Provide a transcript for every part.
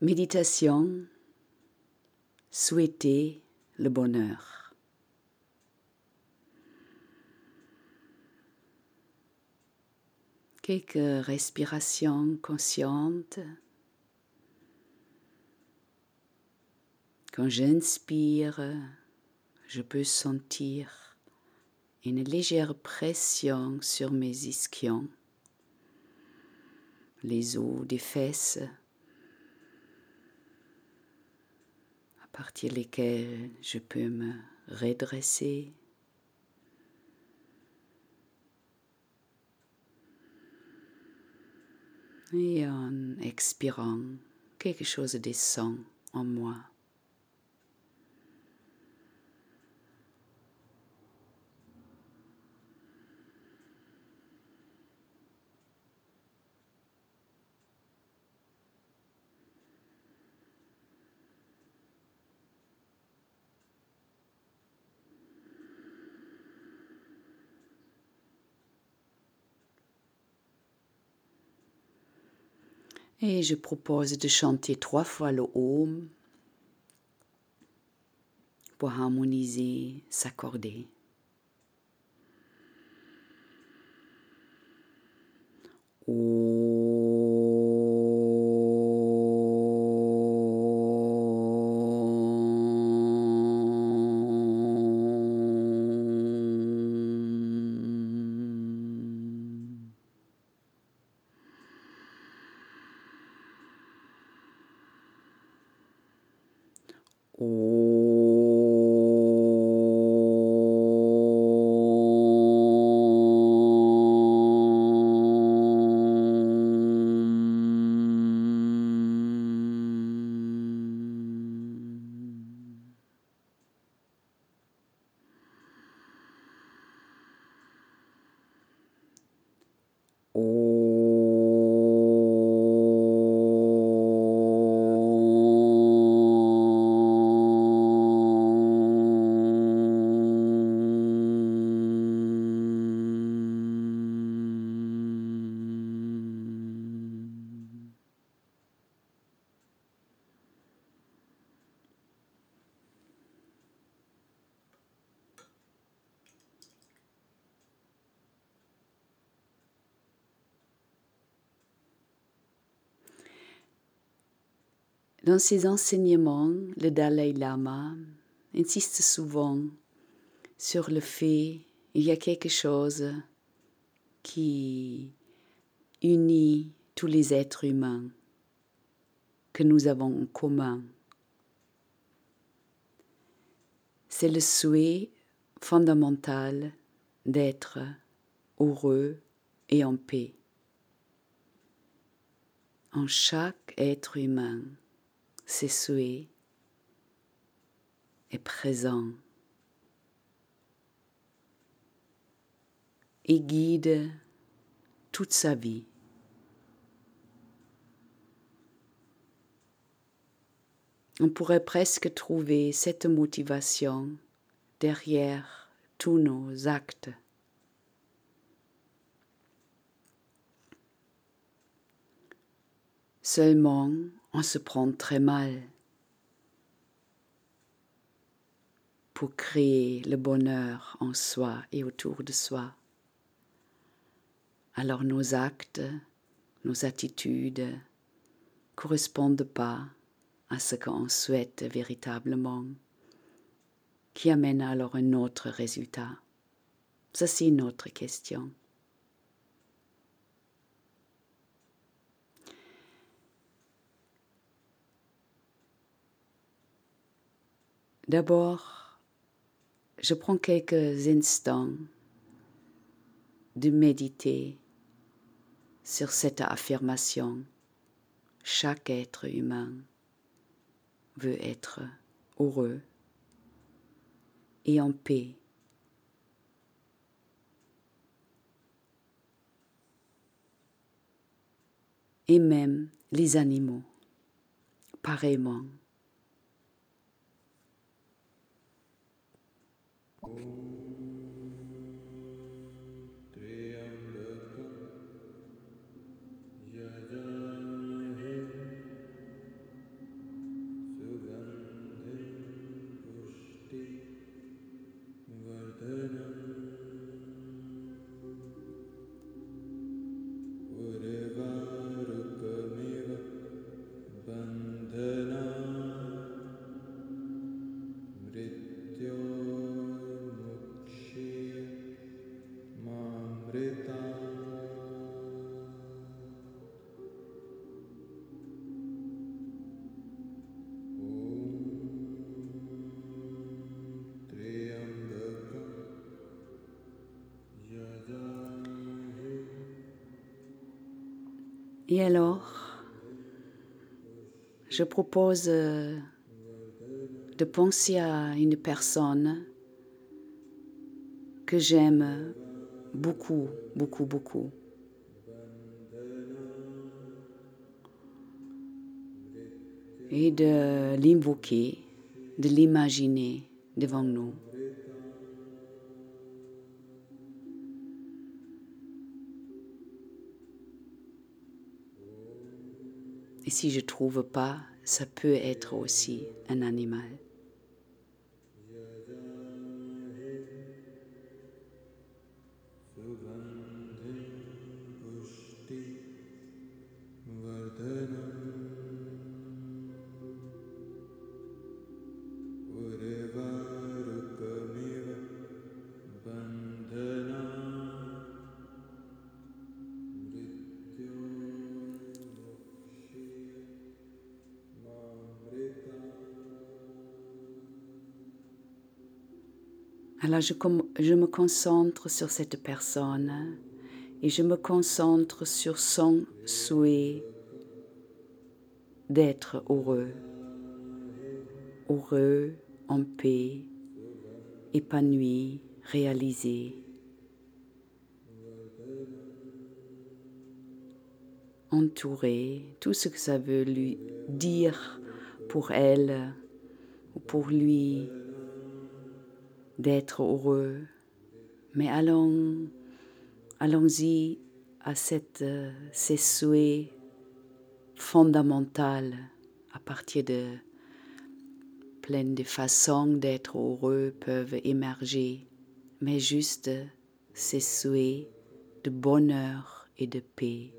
Méditation, souhaiter le bonheur. Quelques respirations conscientes. Quand j'inspire, je peux sentir une légère pression sur mes ischions, les os des fesses partir lesquels je peux me redresser. Et en expirant, quelque chose descend en moi. Et je propose de chanter trois fois le Om pour harmoniser, s'accorder. Dans ses enseignements, le Dalai Lama insiste souvent sur le fait qu'il y a quelque chose qui unit tous les êtres humains que nous avons en commun. C'est le souhait fondamental d'être heureux et en paix. En chaque être humain, ses souhaits est présent et guide toute sa vie. On pourrait presque trouver cette motivation derrière tous nos actes. Seulement, on se prend très mal pour créer le bonheur en soi et autour de soi. Alors nos actes, nos attitudes correspondent pas à ce qu'on souhaite véritablement, qui amène alors un autre résultat. Ça, c'est une autre question. D'abord, je prends quelques instants de méditer sur cette affirmation. Chaque être humain veut être heureux et en paix. Et même les animaux, pareillement. Oh. Et alors, je propose euh, de penser à une personne que j'aime beaucoup, beaucoup, beaucoup. Et de l'invoquer, de l'imaginer devant nous. Et si je ne trouve pas, ça peut être aussi un animal. Alors je, me concentre sur cette personne et je me concentre sur son souhait d'être heureux, heureux, en paix, épanoui, réalisé. entouré, tout ce que ça veut lui dire pour elle ou pour lui d'être heureux. Mais allons, allons-y à cette, ces souhaits fondamentaux à partir de plein de façons d'être heureux peuvent émerger, mais juste ces souhaits de bonheur et de paix.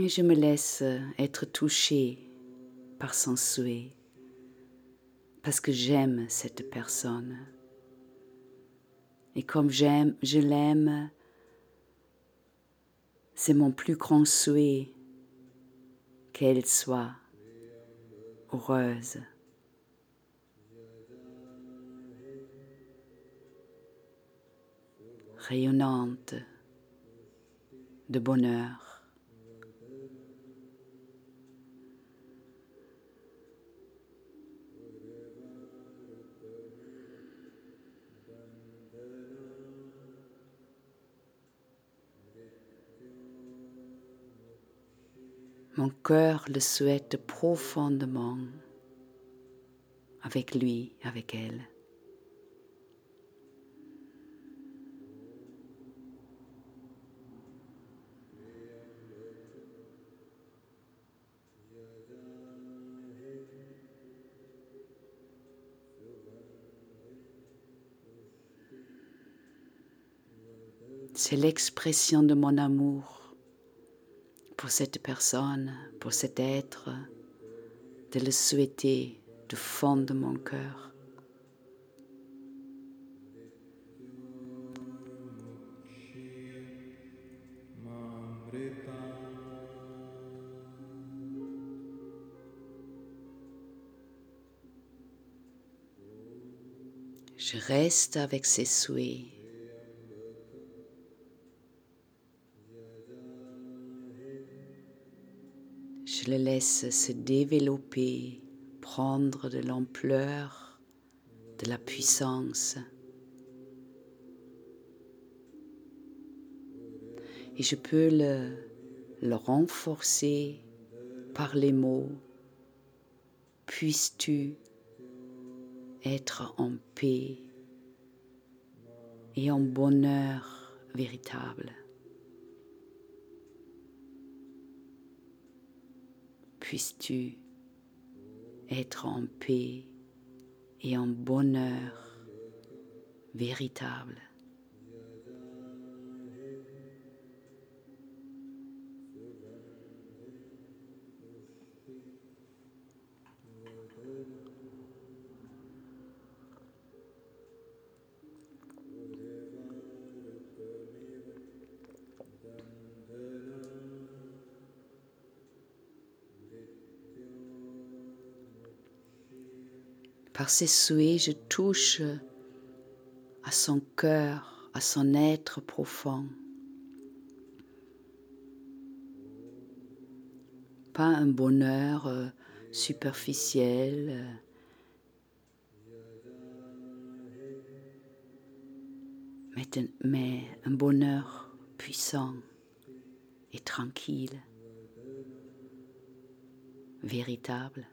Et je me laisse être touchée par son souhait, parce que j'aime cette personne. Et comme j'aime, je l'aime, c'est mon plus grand souhait qu'elle soit heureuse. rayonnante de bonheur. Mon cœur le souhaite profondément avec lui, avec elle. C'est l'expression de mon amour pour cette personne, pour cet être, de le souhaiter du fond de mon cœur. Je reste avec ces souhaits Le laisse se développer, prendre de l'ampleur, de la puissance. Et je peux le, le renforcer par les mots. Puisses-tu être en paix et en bonheur véritable? Puisses-tu être en paix et en bonheur véritable. Par ces souhaits, je touche à son cœur, à son être profond. Pas un bonheur euh, superficiel, euh, mais un bonheur puissant et tranquille, véritable.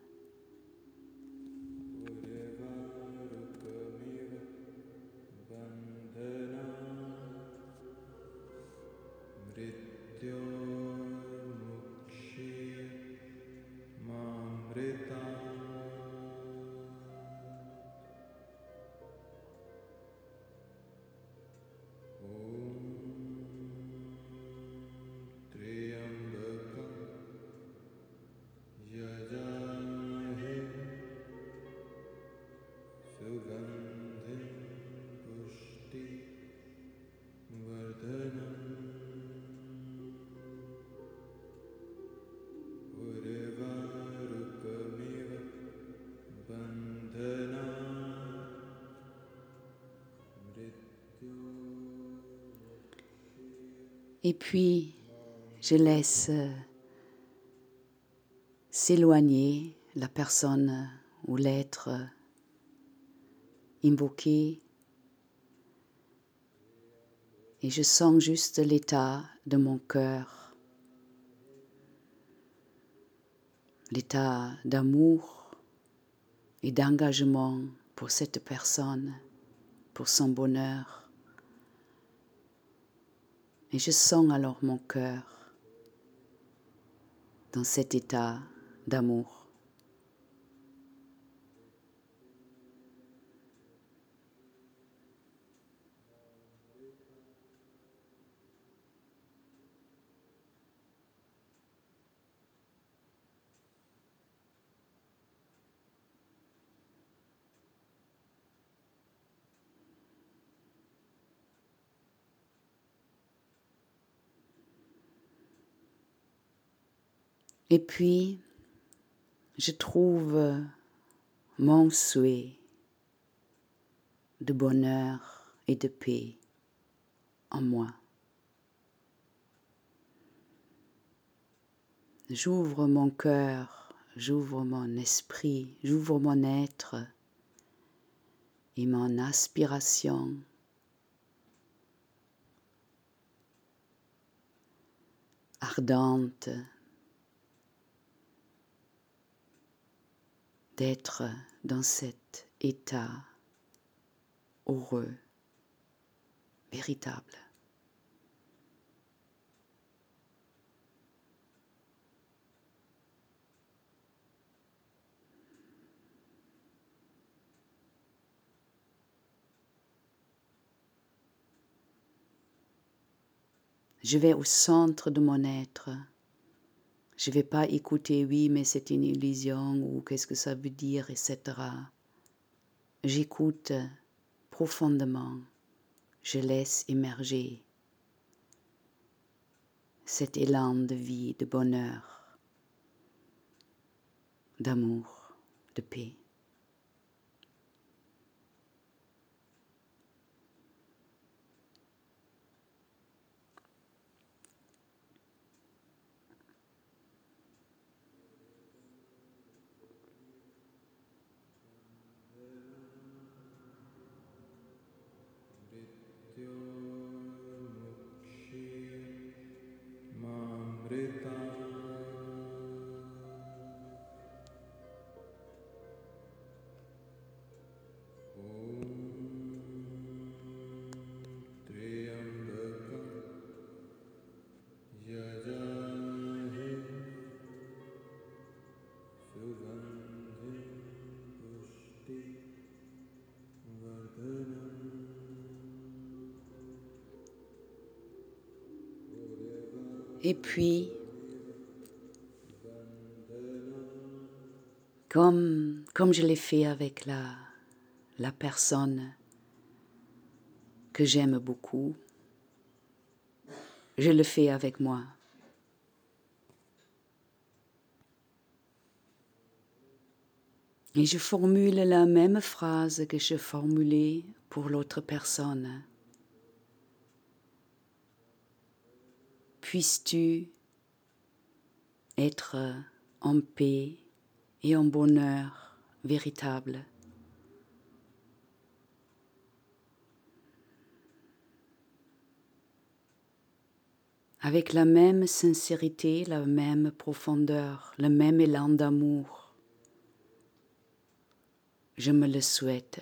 Et puis, je laisse euh, s'éloigner la personne ou l'être invoqué et je sens juste l'état de mon cœur, l'état d'amour et d'engagement pour cette personne, pour son bonheur. Et je sens alors mon cœur dans cet état d'amour. Et puis, je trouve mon souhait de bonheur et de paix en moi. J'ouvre mon cœur, j'ouvre mon esprit, j'ouvre mon être et mon aspiration ardente d'être dans cet état heureux, véritable. Je vais au centre de mon être je ne vais pas écouter oui, mais c'est une illusion ou qu'est-ce que ça veut dire, etc. J'écoute profondément, je laisse émerger cet élan de vie, de bonheur, d'amour, de paix. Et puis, comme, comme je l'ai fait avec la, la personne que j'aime beaucoup, je le fais avec moi. Et je formule la même phrase que je formulais pour l'autre personne. Puisses-tu être en paix et en bonheur véritable? Avec la même sincérité, la même profondeur, le même élan d'amour. Je me le souhaite.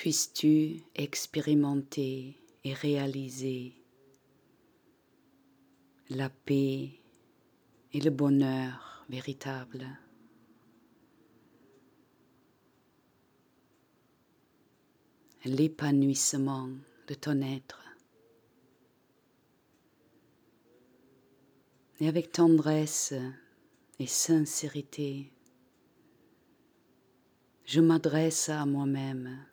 Puisses-tu expérimenter et réaliser la paix et le bonheur véritable? l'épanouissement de ton être. Et avec tendresse et sincérité, je m'adresse à moi-même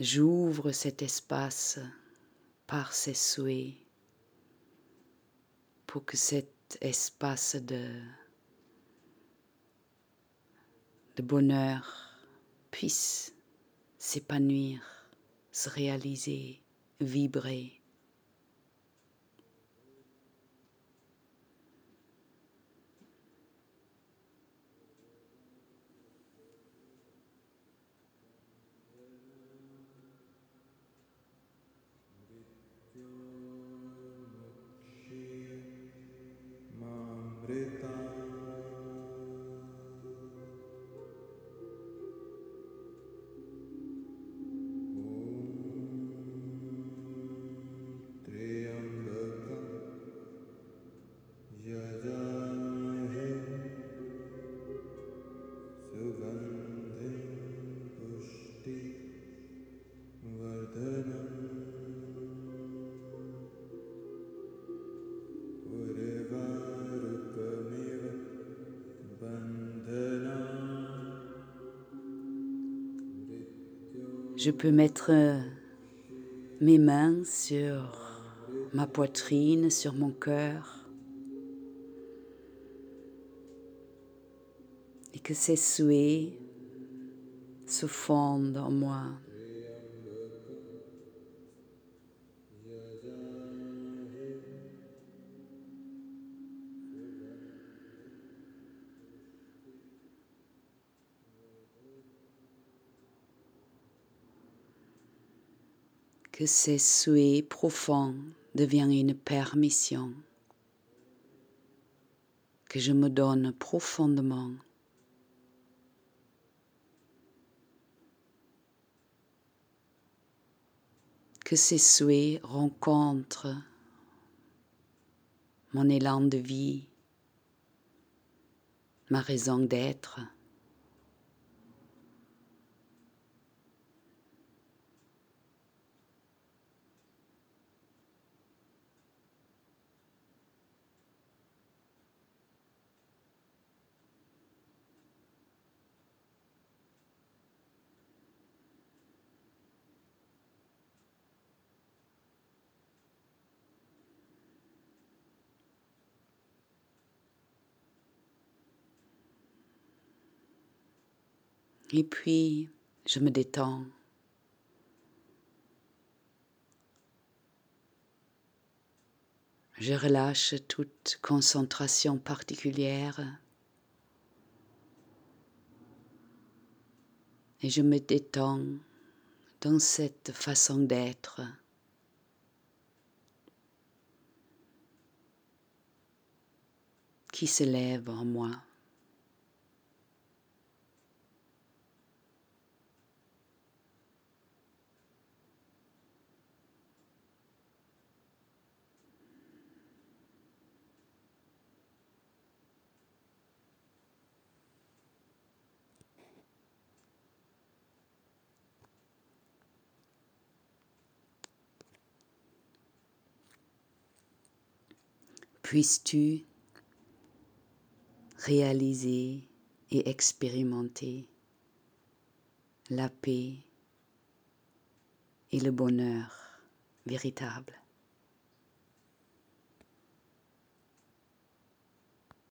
J'ouvre cet espace par ces souhaits pour que cet espace de bonheur puisse s'épanouir, se réaliser, vibrer. you. Je peux mettre euh, mes mains sur ma poitrine, sur mon cœur. Et que ces souhaits se fondent en moi. Que ces souhaits profonds deviennent une permission que je me donne profondément. Que ces souhaits rencontrent mon élan de vie, ma raison d'être. Et puis, je me détends. Je relâche toute concentration particulière et je me détends dans cette façon d'être. qui se lève en moi. Puisses-tu réaliser et expérimenter la paix et le bonheur véritable.